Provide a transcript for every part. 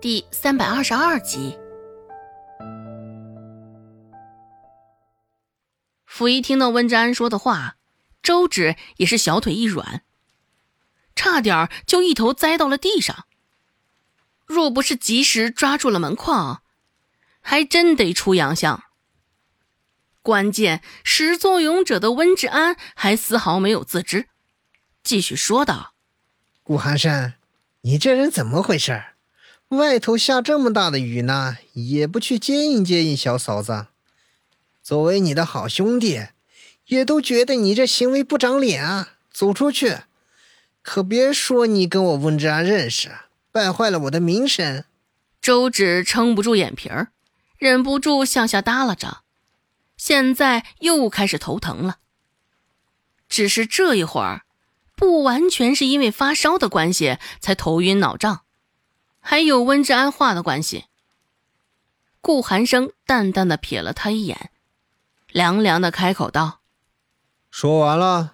第三百二十二集。溥仪听到温之安说的话，周芷也是小腿一软，差点就一头栽到了地上。若不是及时抓住了门框，还真得出洋相。关键始作俑者的温志安还丝毫没有自知，继续说道：“顾寒山，你这人怎么回事？外头下这么大的雨呢，也不去接应接应小嫂子。作为你的好兄弟，也都觉得你这行为不长脸啊！走出去，可别说你跟我温之安认识。”败坏了我的名声，周芷撑不住眼皮儿，忍不住向下耷拉着，现在又开始头疼了。只是这一会儿，不完全是因为发烧的关系才头晕脑胀，还有温之安话的关系。顾寒生淡淡的瞥了他一眼，凉凉的开口道：“说完了。”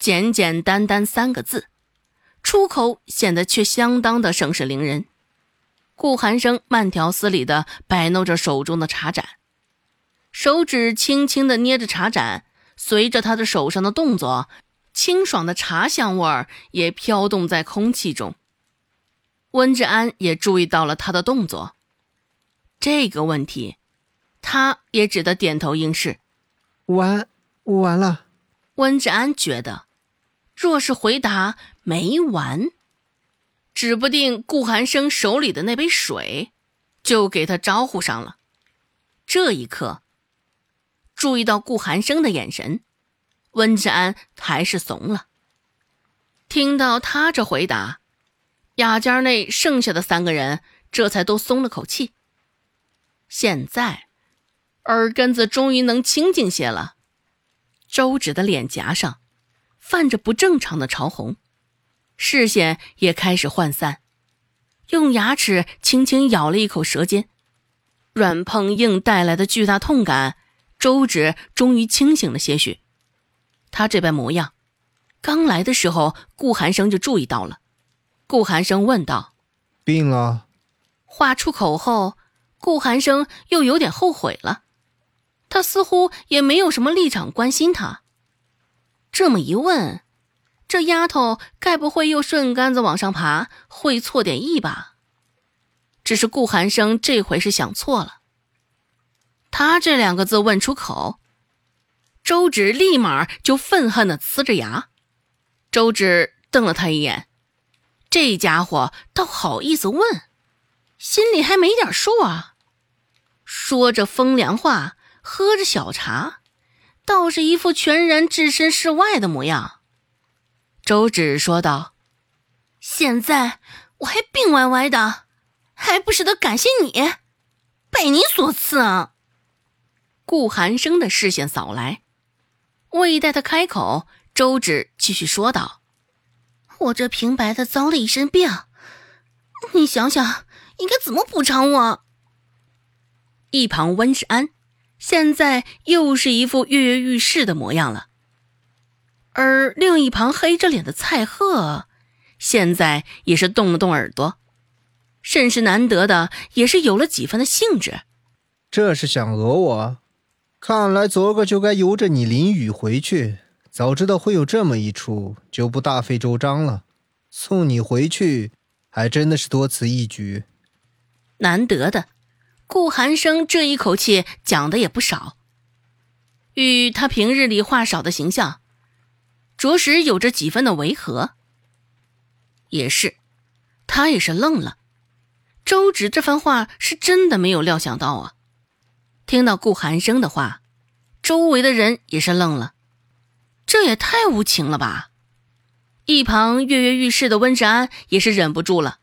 简简单单三个字。出口显得却相当的盛世凌人。顾寒生慢条斯理的摆弄着手中的茶盏，手指轻轻的捏着茶盏，随着他的手上的动作，清爽的茶香味儿也飘动在空气中。温志安也注意到了他的动作，这个问题，他也只得点头应是。完，完了。温志安觉得。若是回答没完，指不定顾寒生手里的那杯水就给他招呼上了。这一刻，注意到顾寒生的眼神，温志安还是怂了。听到他这回答，雅间内剩下的三个人这才都松了口气。现在，耳根子终于能清静些了。周芷的脸颊上。泛着不正常的潮红，视线也开始涣散，用牙齿轻轻咬了一口舌尖，软碰硬带来的巨大痛感，周芷终于清醒了些许。他这般模样，刚来的时候顾寒生就注意到了。顾寒生问道：“病了？”话出口后，顾寒生又有点后悔了，他似乎也没有什么立场关心他。这么一问，这丫头该不会又顺杆子往上爬，会错点意吧？只是顾寒生这回是想错了。他这两个字问出口，周芷立马就愤恨的呲着牙。周芷瞪了他一眼，这家伙倒好意思问，心里还没点数啊？说着风凉话，喝着小茶。倒是一副全然置身事外的模样。周芷说道：“现在我还病歪歪的，还不是得感谢你，拜你所赐啊！”顾寒生的视线扫来，未待他开口，周芷继续说道：“我这平白的遭了一身病，你想想应该怎么补偿我？”一旁温世安。现在又是一副跃跃欲试的模样了，而另一旁黑着脸的蔡贺，现在也是动了动耳朵，甚是难得的，也是有了几分的兴致。这是想讹我？看来昨个就该由着你淋雨回去。早知道会有这么一出，就不大费周章了。送你回去，还真的是多此一举。难得的。顾寒生这一口气讲的也不少，与他平日里话少的形象，着实有着几分的违和。也是，他也是愣了。周芷这番话是真的没有料想到啊！听到顾寒生的话，周围的人也是愣了，这也太无情了吧！一旁跃跃欲试的温志安也是忍不住了，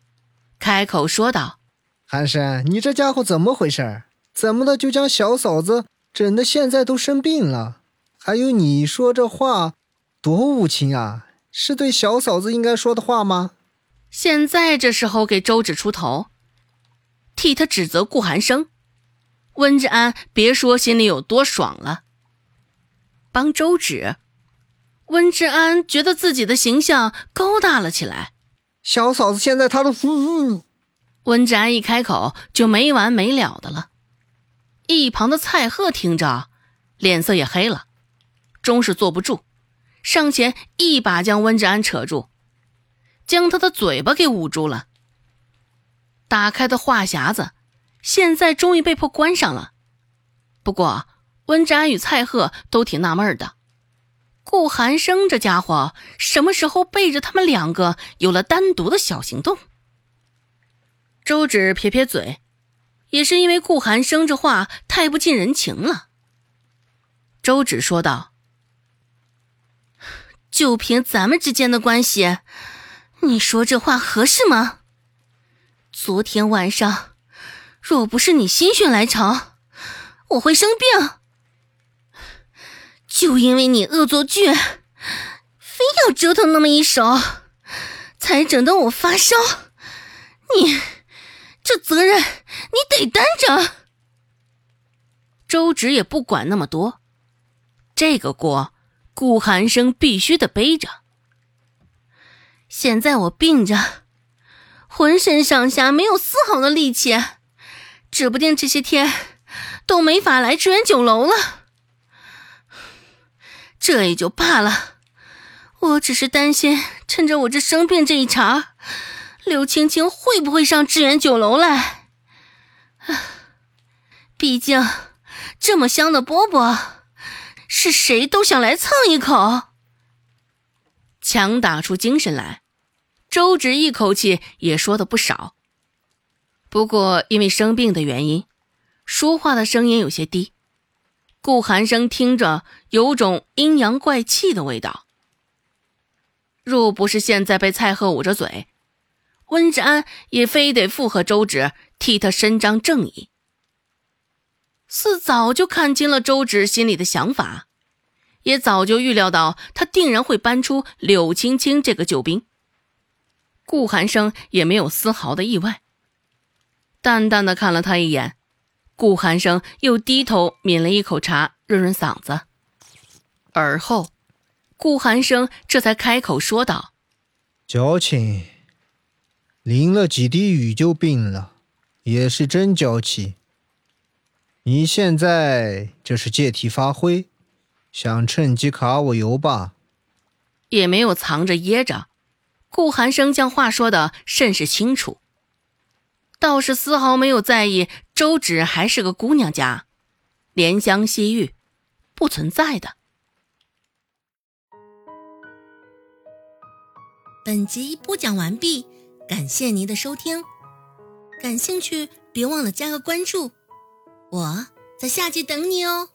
开口说道。寒生，你这家伙怎么回事？怎么的就将小嫂子整的现在都生病了？还有你说这话，多无情啊！是对小嫂子应该说的话吗？现在这时候给周芷出头，替他指责顾寒生，温志安别说心里有多爽了。帮周芷，温志安觉得自己的形象高大了起来。小嫂子现在他都服。温志安一开口就没完没了的了。一旁的蔡贺听着，脸色也黑了，终是坐不住，上前一把将温志安扯住，将他的嘴巴给捂住了。打开的话匣子，现在终于被迫关上了。不过温志安与蔡贺都挺纳闷的，顾寒生这家伙什么时候背着他们两个有了单独的小行动？周芷撇撇嘴。也是因为顾寒生这话太不近人情了。周芷说道：“就凭咱们之间的关系，你说这话合适吗？昨天晚上，若不是你心血来潮，我会生病。就因为你恶作剧，非要折腾那么一手，才整得我发烧。你……”这责任你得担着。周芷也不管那么多，这个锅顾寒生必须得背着。现在我病着，浑身上下没有丝毫的力气，指不定这些天都没法来支援酒楼了。这也就罢了，我只是担心趁着我这生病这一茬。刘青青会不会上致远酒楼来？毕竟这么香的饽饽，是谁都想来蹭一口。强打出精神来，周芷一口气也说的不少。不过因为生病的原因，说话的声音有些低。顾寒生听着有种阴阳怪气的味道。若不是现在被蔡贺捂着嘴。温志安也非得附和周芷，替他伸张正义。似早就看清了周芷心里的想法，也早就预料到他定然会搬出柳青青这个救兵。顾寒生也没有丝毫的意外，淡淡的看了他一眼，顾寒生又低头抿了一口茶，润润嗓子。而后，顾寒生这才开口说道：“矫情。”淋了几滴雨就病了，也是真娇气。你现在这是借题发挥，想趁机卡我油吧？也没有藏着掖着，顾寒生将话说的甚是清楚，倒是丝毫没有在意周芷还是个姑娘家，怜香惜玉，不存在的。本集播讲完毕。感谢您的收听，感兴趣别忘了加个关注，我在下集等你哦。